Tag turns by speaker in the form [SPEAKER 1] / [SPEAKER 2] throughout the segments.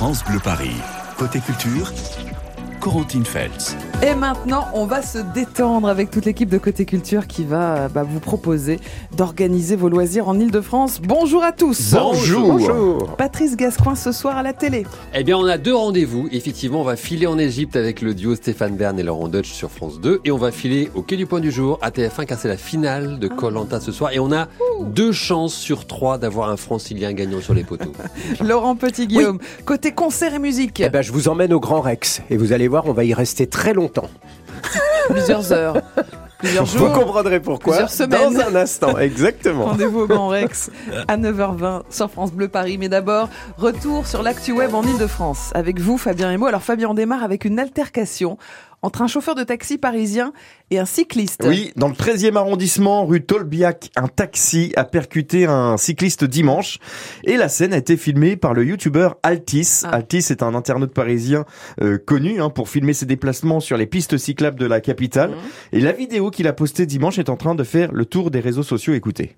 [SPEAKER 1] France Bleu Paris. Côté culture, Corentine Feltz.
[SPEAKER 2] Et maintenant, on va se détendre avec toute l'équipe de Côté Culture qui va bah, vous proposer d'organiser vos loisirs en Ile-de-France. Bonjour à tous.
[SPEAKER 3] Bonjour.
[SPEAKER 2] Patrice Gascoin ce soir à la télé.
[SPEAKER 3] Eh bien, on a deux rendez-vous. Effectivement, on va filer en Égypte avec le duo Stéphane Bern et Laurent Deutsch sur France 2. Et on va filer au Quai du Point du Jour à TF1 car c'est la finale de Colanta ce soir. Et on a deux chances sur trois d'avoir un francilien gagnant sur les poteaux.
[SPEAKER 2] Laurent Petit-Guillaume, côté concert et musique.
[SPEAKER 4] Eh ben, je vous emmène au Grand Rex et vous allez voir, on va y rester très longtemps.
[SPEAKER 2] Plusieurs heures. Plusieurs jours.
[SPEAKER 4] Vous comprendrez pourquoi
[SPEAKER 2] Plusieurs semaines.
[SPEAKER 4] dans un instant. Exactement.
[SPEAKER 2] Rendez-vous au Grand Rex à 9h20 sur France Bleu Paris. Mais d'abord, retour sur l'actu web en Ile-de-France. Avec vous, Fabien et moi. Alors, Fabien, on démarre avec une altercation entre un chauffeur de taxi parisien et un cycliste.
[SPEAKER 5] Oui, dans le 13e arrondissement, rue Tolbiac, un taxi a percuté un cycliste dimanche et la scène a été filmée par le youtubeur Altis.
[SPEAKER 2] Ah.
[SPEAKER 5] Altis est un internaute parisien euh, connu hein, pour filmer ses déplacements sur les pistes cyclables de la capitale.
[SPEAKER 2] Mhm.
[SPEAKER 5] Et la vidéo qu'il a postée dimanche est en train de faire le tour des réseaux sociaux. Écoutez.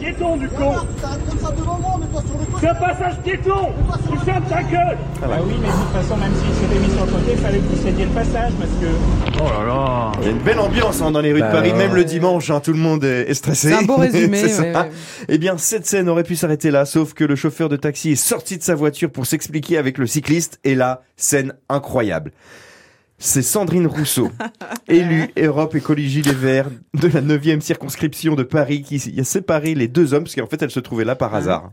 [SPEAKER 6] Piétons du con C'est un passage piéton Tu fermes ta gueule
[SPEAKER 7] Bah oui, mais de toute façon, même s'il s'était mis sur le côté, il fallait que vous cédiez le passage parce que.
[SPEAKER 5] Il y a une belle ambiance hein, dans les rues
[SPEAKER 4] Bah
[SPEAKER 5] de Paris,
[SPEAKER 4] ouais.
[SPEAKER 5] même le dimanche, hein, tout le monde est, stressé.
[SPEAKER 2] C'est un beau résumé,
[SPEAKER 5] ça.
[SPEAKER 2] ouais, ouais.
[SPEAKER 5] Eh bien, cette scène aurait pu s'arrêter là, sauf que le chauffeur de taxi est sorti de sa voiture pour s'expliquer avec le cycliste, et là, scène incroyable. C'est Sandrine Rousseau, élue Europe Écologie Les Verts de la 9e circonscription de Paris, qui a séparé les deux hommes, parce qu'en fait, elle se trouvait là par hasard.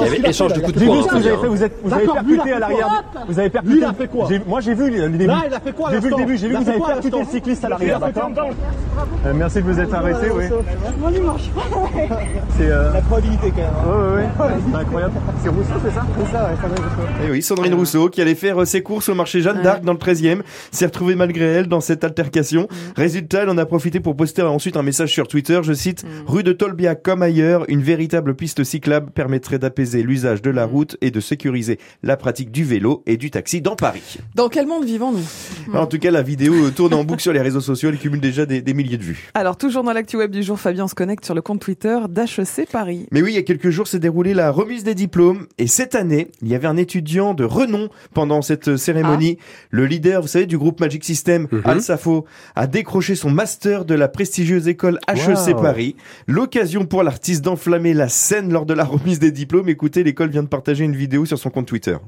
[SPEAKER 3] Il y avait échange de coups de poing.
[SPEAKER 7] vu ce que
[SPEAKER 3] hein,
[SPEAKER 7] vous avez
[SPEAKER 3] Fabien.
[SPEAKER 7] fait, vous, êtes, vous avez percuté à l'arrière. Vous avez percuté.
[SPEAKER 6] Lui, il a fait quoi
[SPEAKER 7] Moi j'ai vu le début.
[SPEAKER 6] Là, il a fait quoi
[SPEAKER 7] J'ai vu le début, j'ai vu
[SPEAKER 6] Il
[SPEAKER 7] que
[SPEAKER 6] a
[SPEAKER 7] vous avez percuté le cycliste à l'arrière. Euh, Merci de vous être arrêté, oui. C'est euh... la probabilité quand même. Ouais, ouais, ouais. C'est incroyable. C'est Rousseau, c'est ça C'est ça, ouais, ça va, Rousseau.
[SPEAKER 5] Et oui, Sandrine Rousseau, qui allait faire euh, ses courses au marché Jeanne d'Arc dans le 13e, s'est retrouvée malgré elle dans cette altercation. Résultat, elle en a profité pour poster ensuite un message sur Twitter, je cite, rue de Tolbiac comme ailleurs, une véritable piste cyclable permettrait d'apaiser l'usage de la route et de sécuriser la pratique du vélo et du taxi dans Paris.
[SPEAKER 2] Dans quel monde vivons-nous?
[SPEAKER 5] En tout cas, la vidéo tourne en boucle sur les réseaux sociaux, elle cumule déjà des, des milliers de vues.
[SPEAKER 2] Alors, toujours dans l'actu web du jour, Fabien se connecte sur le compte Twitter d'HEC Paris.
[SPEAKER 5] Mais oui, il y a quelques jours s'est déroulée la remise des diplômes et cette année, il y avait un étudiant de renom pendant cette cérémonie. Le leader, vous savez, du groupe Magic System, Al Safo, a décroché son master de la prestigieuse école HEC
[SPEAKER 4] Wow.
[SPEAKER 5] Paris. L'occasion pour l'artiste d'enflammer la scène lors de la remise des diplômes. Écoutez, l'école vient de partager une vidéo sur son compte Twitter.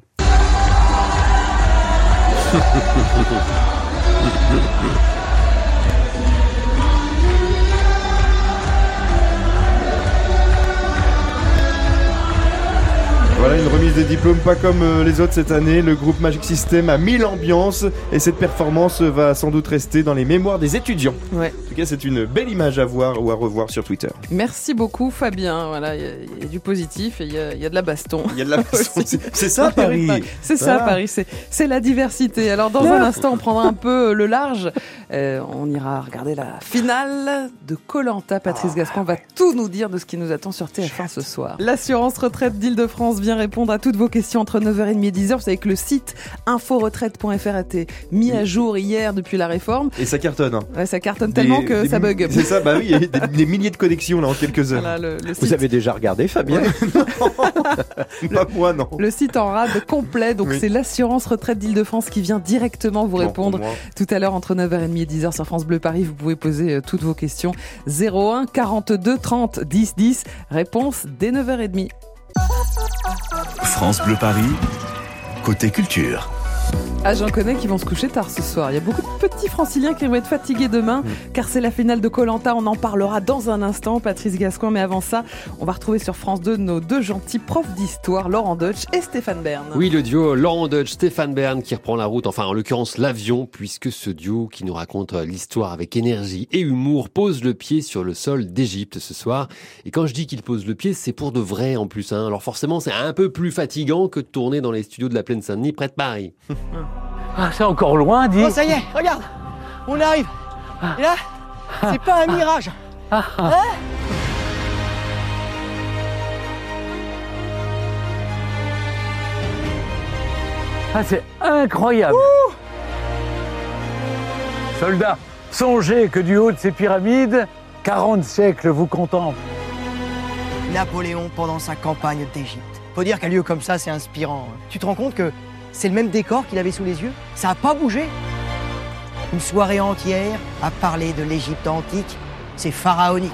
[SPEAKER 5] Voilà une remise des diplômes pas comme euh, les autres cette année. Le groupe Magic System a mis l'ambiance et cette performance va sans doute rester dans les mémoires des étudiants.
[SPEAKER 2] Ouais.
[SPEAKER 5] Cas, c'est une belle image à voir ou à revoir sur Twitter.
[SPEAKER 2] Merci beaucoup, Fabien. Voilà, il y a- il y, a du positif et il y a, il y a de la baston.
[SPEAKER 5] Il y a de la
[SPEAKER 2] Aussi.
[SPEAKER 5] c'est ça Paris.
[SPEAKER 2] C'est ça. Paris, c'est la diversité. Alors dans un instant, on prendra un peu le large. Euh, on ira regarder la finale de Colanta. Patrice Gascon va tout nous dire de ce qui nous attend sur TF1 ce soir. L'assurance retraite d'Île-de-France vient répondre à toutes vos questions entre 9h30 et 10h. Vous savez que le site inforetraite.fr a été mis à jour hier depuis la réforme.
[SPEAKER 5] Et ça cartonne. hein.
[SPEAKER 2] Ouais, ça cartonne tellement que
[SPEAKER 5] des-
[SPEAKER 2] ça bug.
[SPEAKER 5] C'est ça, bah oui, il y a des, des milliers de connexions là en quelques heures.
[SPEAKER 2] Voilà, le, le
[SPEAKER 4] Vous avez déjà regardé, Fabien
[SPEAKER 5] Pas moi, non.
[SPEAKER 2] Le site en rade complet, donc
[SPEAKER 5] Oui.
[SPEAKER 2] c'est l'assurance retraite d'Île-de-France qui vient directement vous répondre tout à l'heure entre 9h30 et 10h sur France Bleu Paris. Vous pouvez poser euh, toutes vos questions. 01 42 30 10 10. Réponse dès 9h30.
[SPEAKER 1] France Bleu Paris, côté culture.
[SPEAKER 2] Ah, j'en connais qui vont se coucher tard ce soir. Il y a beaucoup de petits franciliens qui vont être fatigués demain, car c'est la finale de Colanta. On en parlera dans un instant, Patrice Gascoin. Mais avant ça, on va retrouver sur France 2 nos deux gentils profs d'histoire, Laurent Deutsch et Stéphane Bern.
[SPEAKER 3] Oui, le duo Laurent Deutsch, Stéphane Bern qui reprend la route, enfin en l'occurrence l'avion, puisque ce duo qui nous raconte euh, l'histoire avec énergie et humour pose le pied sur le sol d'Égypte ce soir. Et quand je dis qu'il pose le pied, c'est pour de vrai en plus. Hein. Alors forcément, c'est un peu plus fatigant que de tourner dans les studios de la Plaine Saint-Denis près de Paris.
[SPEAKER 8] Ah, c'est encore loin, dis.
[SPEAKER 9] Oh, ça y est, regarde, on arrive. Et là, c'est pas un mirage. Hein
[SPEAKER 8] Ah, c'est incroyable. Soldats, songez que du haut de ces pyramides, 40 siècles vous contemplent.
[SPEAKER 9] Napoléon pendant sa campagne d'Égypte. Faut dire qu'un lieu comme ça, c'est inspirant. hein. Tu te rends compte que c'est le même décor qu'il avait sous les yeux. Ça a pas bougé. Une soirée entière à parler de l'Égypte antique, c'est pharaonique.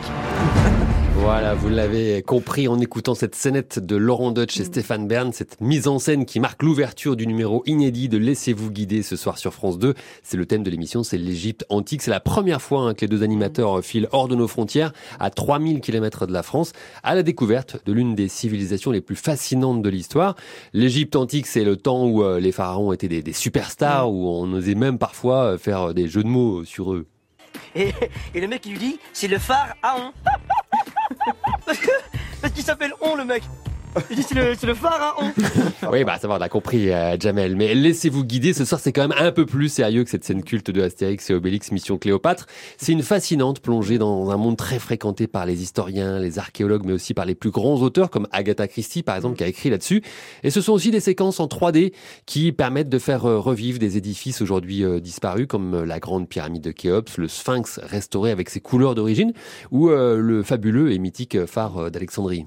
[SPEAKER 3] Voilà, vous l'avez compris en écoutant cette scénette de Laurent Deutsch et Stéphane Bern, cette mise en scène qui marque l'ouverture du numéro inédit de Laissez-vous guider ce soir sur France 2. C'est le thème de l'émission, c'est l'Égypte antique. C'est la première fois hein, que les deux animateurs filent hors de nos frontières, à 3000 km de la France, à la découverte de l'une des civilisations les plus fascinantes de l'histoire. L'Égypte antique, c'est le temps où euh, les pharaons étaient des, des superstars, où on osait même parfois euh, faire des jeux de mots sur eux.
[SPEAKER 9] Et, et le mec, il lui dit, c'est le phare à on. Parce qu'il s'appelle on, le mec. C'est le, le phare on.
[SPEAKER 3] Oui, bah ça va, on a compris, euh, Jamel. Mais laissez-vous guider. Ce soir, c'est quand même un peu plus sérieux que cette scène culte de Astérix et Obélix Mission Cléopâtre. C'est une fascinante plongée dans un monde très fréquenté par les historiens, les archéologues, mais aussi par les plus grands auteurs comme Agatha Christie, par exemple, qui a écrit là-dessus. Et ce sont aussi des séquences en 3D qui permettent de faire euh, revivre des édifices aujourd'hui euh, disparus, comme la grande pyramide de Khéops, le Sphinx restauré avec ses couleurs d'origine, ou le fabuleux et mythique phare d'Alexandrie.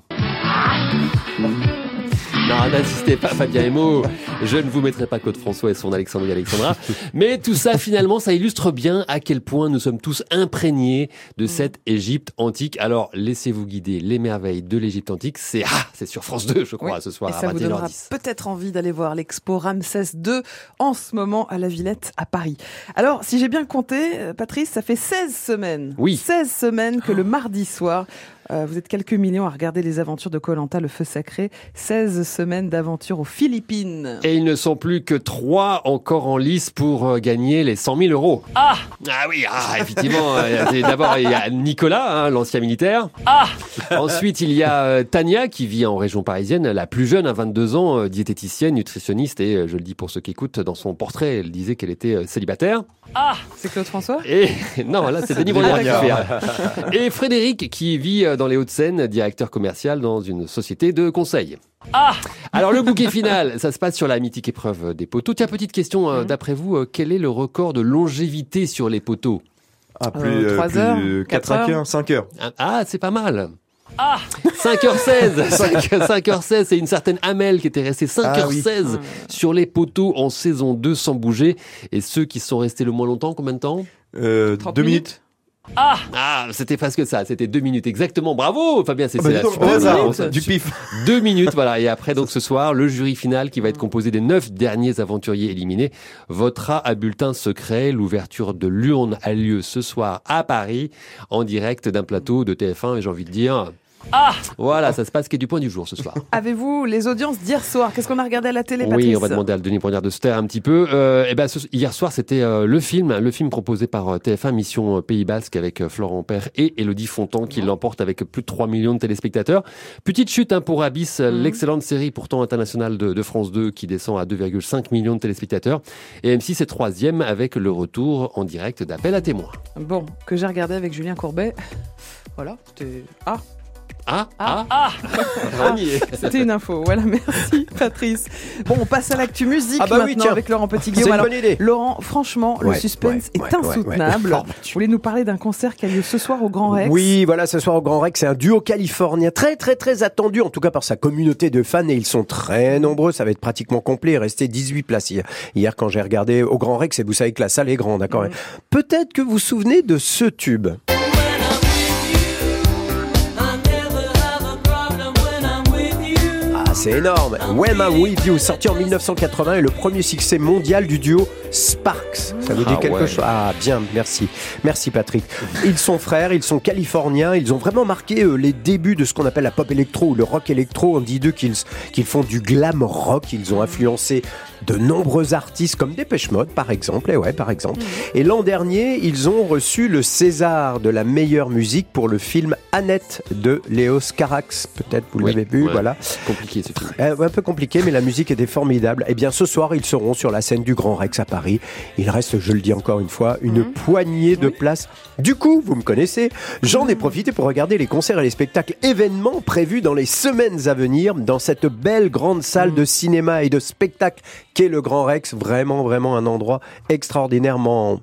[SPEAKER 3] Non, n'insistez pas, Fabien Emo. Je ne vous mettrai pas Claude François et son Alexandrie Alexandra. Mais tout ça, finalement, ça illustre bien à quel point nous sommes tous imprégnés de cette Égypte antique. Alors, laissez-vous guider les merveilles de l'Égypte antique. C'est, ah, c'est sur France 2, je crois,
[SPEAKER 2] Oui.
[SPEAKER 3] ce soir
[SPEAKER 2] Et
[SPEAKER 3] à
[SPEAKER 2] ça vous donnera
[SPEAKER 3] 21h10.
[SPEAKER 2] peut-être envie d'aller voir l'expo Ramsès II en ce moment à la Villette à Paris. Alors, si j'ai bien compté, euh, Patrice, ça fait 16 semaines.
[SPEAKER 3] Oui.
[SPEAKER 2] 16 semaines que le mardi soir, euh, vous êtes quelques millions à regarder les aventures de Colanta, le feu sacré. 16 semaines d'aventure aux Philippines.
[SPEAKER 3] Et ils ne sont plus que trois encore en lice pour euh, gagner les 100 000 euros.
[SPEAKER 8] Ah
[SPEAKER 3] Ah oui, ah, effectivement. euh, D'abord, il y a Nicolas, hein, l'ancien militaire.
[SPEAKER 8] Ah
[SPEAKER 3] Ensuite, il y a Tania, qui vit en région parisienne, la plus jeune, à 22 ans, diététicienne, nutritionniste. Et je le dis pour ceux qui écoutent, dans son portrait, elle disait qu'elle était célibataire.
[SPEAKER 8] Ah
[SPEAKER 2] C'est Claude François?
[SPEAKER 3] Et non, là, c'est Denis qui fait. hein. Et Frédéric, qui vit dans les Hauts-de-Seine, directeur commercial dans une société de conseil.
[SPEAKER 8] Ah
[SPEAKER 3] Alors le bouquet final, ça se passe sur la mythique épreuve des poteaux. Tiens, petite question, euh, d'après vous, euh, quel est le record de longévité sur les poteaux
[SPEAKER 5] Ah, plus,
[SPEAKER 2] Euh,
[SPEAKER 5] euh,
[SPEAKER 2] trois
[SPEAKER 5] plus
[SPEAKER 2] heures,
[SPEAKER 5] de
[SPEAKER 2] quatre
[SPEAKER 5] 4
[SPEAKER 2] heures.
[SPEAKER 5] heures, 5 heures.
[SPEAKER 3] Ah, Ah, c'est pas mal.
[SPEAKER 8] Ah
[SPEAKER 3] 5h16 5, h 16 c'est une certaine Amel qui était restée 5h16
[SPEAKER 5] Ah oui.
[SPEAKER 3] sur les poteaux en saison 2 sans bouger. Et ceux qui sont restés le moins longtemps, combien de temps?
[SPEAKER 5] Euh,
[SPEAKER 2] 30
[SPEAKER 5] deux
[SPEAKER 2] minutes.
[SPEAKER 5] minutes.
[SPEAKER 8] Ah
[SPEAKER 3] Ah, c'était presque ça, c'était deux minutes exactement. Bravo Fabien, c'est
[SPEAKER 5] Ah bah, du pif.
[SPEAKER 3] Deux minutes, voilà. Et après, donc ce soir, le jury final, qui va être composé des neuf derniers aventuriers éliminés, votera à bulletin secret. L'ouverture de l'urne a lieu ce soir à Paris, en direct d'un plateau de TF1. Et j'ai envie de dire,
[SPEAKER 8] Ah
[SPEAKER 3] voilà, ça se passe qui est du point du jour ce soir.
[SPEAKER 2] Avez-vous les audiences d'hier soir? Qu'est-ce qu'on a regardé à la télé, Patrice
[SPEAKER 3] Oui, on va demander à Denis Brognard de se taire un petit peu. Euh, eh ben, ce- hier soir, c'était euh, le film, le film proposé par euh, TF1 Mission euh, Pays Basque avec Florent Père et Elodie Fontan qui l'emporte avec plus de 3 millions de téléspectateurs. Petite chute hein, pour Abyss, euh, l'excellente série pourtant internationale de, de France 2 qui descend à 2,5 millions de téléspectateurs. Et M6 est troisième avec le retour en direct d'Appel à témoins.
[SPEAKER 2] Bon, que j'ai regardé avec Julien Courbet. Voilà, c'était... Ah,
[SPEAKER 3] Ah,
[SPEAKER 2] Ah.
[SPEAKER 3] ah, y est.
[SPEAKER 2] C'était une info. Voilà, merci Patrice. Bon, on passe à l'actu musique
[SPEAKER 4] Ah bah oui,
[SPEAKER 2] maintenant
[SPEAKER 4] tiens.
[SPEAKER 2] avec Laurent
[SPEAKER 4] C'est
[SPEAKER 2] Petit-Guillaume.
[SPEAKER 4] une
[SPEAKER 2] Alors,
[SPEAKER 4] bonne idée.
[SPEAKER 2] Laurent, franchement, le suspense
[SPEAKER 4] ouais,
[SPEAKER 2] est
[SPEAKER 4] ouais, ouais,
[SPEAKER 2] insoutenable. Vous voulez nous parler d'un concert qui a lieu ce soir au Grand Rex
[SPEAKER 4] Oui, voilà, ce soir au Grand Rex, c'est un duo californien très très très attendu, en tout cas par sa communauté de fans, et ils sont très nombreux, ça va être pratiquement complet, il restait 18 places hier, hier quand j'ai regardé au Grand Rex, et vous savez que la salle est grande, d'accord
[SPEAKER 2] Mhm.
[SPEAKER 4] Peut-être que vous vous souvenez de ce tube. C'est énorme. When I'm With You, sorti en 1980 et le premier succès mondial du duo Sparks. Ça vous dit
[SPEAKER 3] Ah
[SPEAKER 4] quelque
[SPEAKER 3] ouais.
[SPEAKER 4] chose Ah, bien, merci. Merci Patrick. Ils sont frères, ils sont californiens, ils ont vraiment marqué euh, les débuts de ce qu'on appelle la pop électro ou le rock électro. On dit d'eux qu'ils qu'ils font du glam rock, ils ont influencé de nombreux artistes comme Dépêche Mode par exemple, et ouais, par exemple. Et l'an dernier, ils ont reçu le César de la meilleure musique pour le film Annette de Léos Carax. Peut-être vous
[SPEAKER 3] Oui,
[SPEAKER 4] l'avez vu,
[SPEAKER 3] ouais.
[SPEAKER 4] voilà.
[SPEAKER 3] Compliqué
[SPEAKER 4] Euh, un peu compliqué, mais la musique était formidable. Eh bien, ce soir, ils seront sur la scène du Grand Rex à Paris. Il reste, je le dis encore une fois, une poignée de places. Du coup, vous me connaissez, j'en ai profité pour regarder les concerts et les spectacles événements prévus dans les semaines à venir dans cette belle grande salle de cinéma et de spectacle qu'est le Grand Rex. Vraiment, vraiment un endroit extraordinairement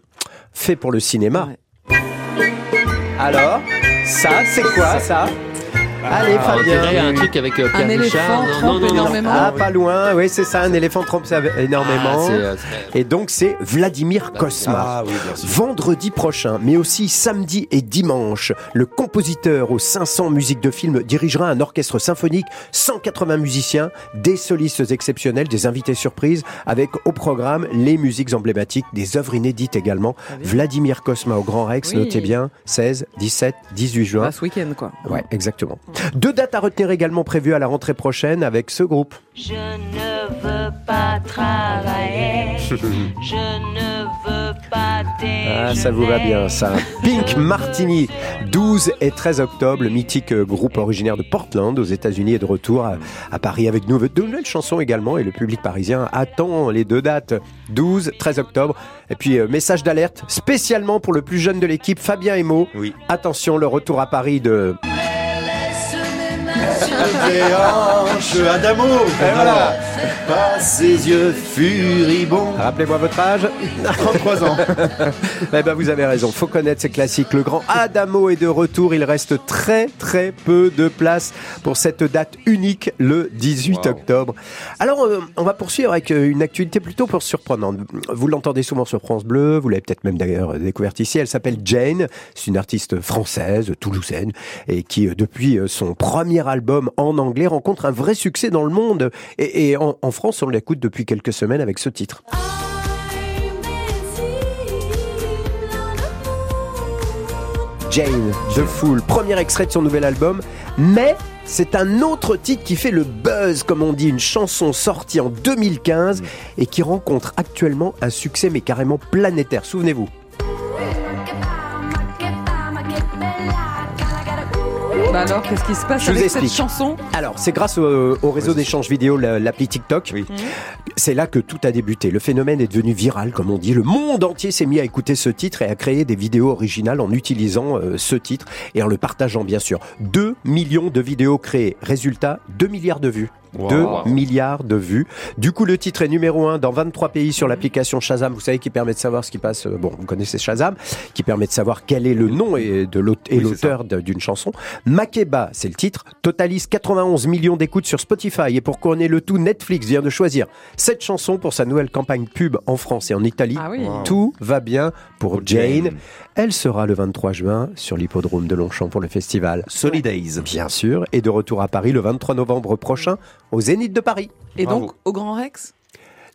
[SPEAKER 4] fait pour le cinéma.
[SPEAKER 2] Ouais.
[SPEAKER 4] Alors Ça, c'est quoi ça? Allez,
[SPEAKER 3] Ah, on
[SPEAKER 4] Fabien.
[SPEAKER 3] dirait un truc avec euh, Pierre
[SPEAKER 2] Un
[SPEAKER 3] Richard.
[SPEAKER 2] éléphant
[SPEAKER 3] Non,
[SPEAKER 2] trempe
[SPEAKER 3] non, non, non.
[SPEAKER 2] énormément.
[SPEAKER 4] Ah, pas loin, oui, c'est ça, un éléphant trompe ça énormément.
[SPEAKER 3] Ah, c'est, euh,
[SPEAKER 4] Et donc, c'est Vladimir Kosma.
[SPEAKER 5] Ah oui, bien sûr.
[SPEAKER 4] Vendredi prochain, mais aussi samedi et dimanche, le compositeur aux 500 musiques de film dirigera un orchestre symphonique, 180 musiciens, des solistes exceptionnels, des invités surprises, avec au programme les musiques emblématiques, des œuvres inédites également. Vladimir Kosma au Grand Rex,
[SPEAKER 2] Oui.
[SPEAKER 4] notez bien, 16, 17, 18 juin.
[SPEAKER 2] Bah, ce week-end, quoi.
[SPEAKER 4] Ouais, exactement. Deux dates à retenir également prévues à la rentrée prochaine avec ce groupe.
[SPEAKER 10] Je ne veux pas travailler. Je ne veux pas déjeuner.
[SPEAKER 4] Ah, ça vous va bien, ça. Pink Martini, 12 et 13 octobre, le mythique groupe originaire de Portland, aux États-Unis, est de retour à, à Paris avec de nouvelles chansons également. Et le public parisien attend les deux dates, 12, 13 octobre. Et puis, euh, message d'alerte spécialement pour le plus jeune de l'équipe, Fabien Emo.
[SPEAKER 5] Oui.
[SPEAKER 4] Attention, le retour à Paris de.
[SPEAKER 5] Déhanche Adamo
[SPEAKER 4] voilà.
[SPEAKER 5] Pas ses yeux furibonds
[SPEAKER 4] Rappelez-moi votre âge.
[SPEAKER 5] 33 ans
[SPEAKER 4] Eh ben, vous avez raison, faut connaître ces classiques. Le grand Adamo est de retour. Il reste très très peu de place pour cette date unique, le 18
[SPEAKER 5] Wow.
[SPEAKER 4] octobre. Alors, euh, on va poursuivre avec euh, une actualité plutôt pour surprenante. Vous l'entendez souvent sur France Bleu, vous l'avez peut-être même d'ailleurs découverte ici. Elle s'appelle Jane. C'est une artiste française, toulousaine, et qui, euh, depuis euh, son premier album en anglais, rencontre un vrai succès dans le monde. Et, et en, en France, on l'écoute depuis quelques semaines avec ce titre. Jane, The Fool, premier extrait de son nouvel album, mais c'est un autre titre qui fait le buzz, comme on dit, une chanson sortie en 2015 et qui rencontre actuellement un succès mais carrément planétaire. Souvenez-vous.
[SPEAKER 2] Bah alors, qu'est-ce qui se passe
[SPEAKER 4] Je vous
[SPEAKER 2] avec cette
[SPEAKER 4] explique.
[SPEAKER 2] chanson?
[SPEAKER 4] Alors, c'est grâce au, au réseau d'échange vidéo, la- l'appli TikTok.
[SPEAKER 5] Oui.
[SPEAKER 4] C'est là que tout a débuté. Le phénomène est devenu viral, comme on dit. Le monde entier s'est mis à écouter ce titre et à créer des vidéos originales en utilisant euh, ce titre et en le partageant, bien sûr. 2 millions de vidéos créées. Résultat, 2 milliards de vues.
[SPEAKER 5] Wow.
[SPEAKER 4] 2
[SPEAKER 5] Wow.
[SPEAKER 4] milliards de vues. Du coup, le titre est numéro 1 dans 23 pays sur l'application Shazam. Vous savez, qui permet de savoir ce qui passe. euh, Bon, vous connaissez Shazam, qui permet de savoir quel est le nom et de
[SPEAKER 5] Oui,
[SPEAKER 4] l'auteur d'une chanson. Makeba, c'est le titre, totalise 91 millions d'écoutes sur Spotify. Et pour couronner le tout, Netflix vient de choisir cette chanson pour sa nouvelle campagne pub en France et en Italie.
[SPEAKER 2] Ah oui.
[SPEAKER 5] Wow.
[SPEAKER 4] Tout va bien pour
[SPEAKER 5] Pour
[SPEAKER 4] Jane.
[SPEAKER 5] Jane.
[SPEAKER 4] Elle sera le 23 juin sur l'hippodrome de Longchamp pour le festival.
[SPEAKER 5] Solidays
[SPEAKER 4] Bien sûr, et de retour à Paris le 23 novembre prochain au Zénith de Paris.
[SPEAKER 2] Et
[SPEAKER 5] Bravo.
[SPEAKER 2] donc, au Grand Rex?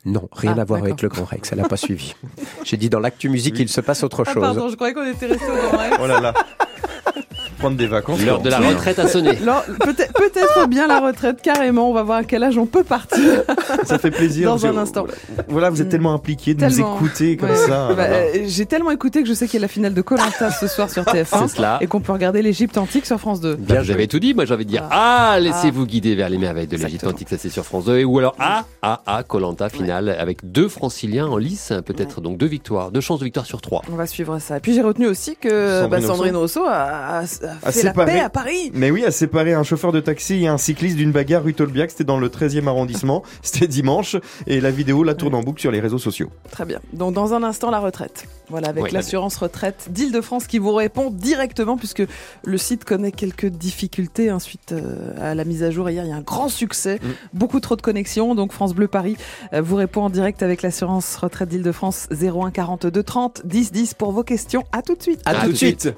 [SPEAKER 4] Non, rien
[SPEAKER 2] Ah,
[SPEAKER 4] à voir avec le Grand Rex, elle n'a pas suivi. J'ai dit dans l'actu musique, il se passe autre
[SPEAKER 2] Ah,
[SPEAKER 4] chose.
[SPEAKER 2] pardon, je croyais qu'on était resté au Grand Rex.
[SPEAKER 5] Oh là là Prendre des vacances
[SPEAKER 3] L'heure de la retraite a sonné.
[SPEAKER 2] Peut-être bien la retraite, carrément. On va voir à quel âge on peut partir.
[SPEAKER 5] Ça fait plaisir
[SPEAKER 2] Dans un instant.
[SPEAKER 5] Voilà, vous êtes tellement impliqués de
[SPEAKER 2] Tellement.
[SPEAKER 5] nous écouter comme
[SPEAKER 2] Ouais.
[SPEAKER 5] ça
[SPEAKER 2] Bah, euh, J'ai tellement écouté que je sais qu'il y a la finale de Colanta ce soir sur TF1
[SPEAKER 3] C'est cela.
[SPEAKER 2] et qu'on peut regarder l'Égypte antique sur France 2.
[SPEAKER 3] Bien, avez tout dit. Moi, j'ai envie de dire Ah, laissez-vous guider vers les merveilles de l'Égypte antique, ça c'est sur France 2. Ou alors Ah, Ah, Ah, Colanta finale avec deux franciliens en lice, peut-être donc deux victoires, deux chances de victoire sur trois.
[SPEAKER 2] On va suivre ça. Et puis j'ai retenu aussi que
[SPEAKER 5] Sandrine
[SPEAKER 2] bah, Sandrine Rousseau a, a- a fait la
[SPEAKER 5] séparé.
[SPEAKER 2] paix à Paris.
[SPEAKER 5] Mais oui, à séparer un chauffeur de taxi et un cycliste d'une bagarre rue Tolbiac, c'était dans le 13e arrondissement, c'était dimanche, et la vidéo la tourne en boucle sur les réseaux sociaux.
[SPEAKER 2] Très bien. Donc dans un instant la retraite. Voilà avec
[SPEAKER 3] Ouais,
[SPEAKER 2] l'assurance retraite d'Île-de-France qui vous répond directement puisque le site connaît quelques difficultés hein, suite euh, à la mise à jour hier. Il y a un grand succès, beaucoup trop de connexions. Donc France Bleu Paris euh, vous répond en direct avec l'assurance retraite d'Île-de-France 01 42 30 10 10 pour vos questions. À tout de suite.
[SPEAKER 4] À tout de suite.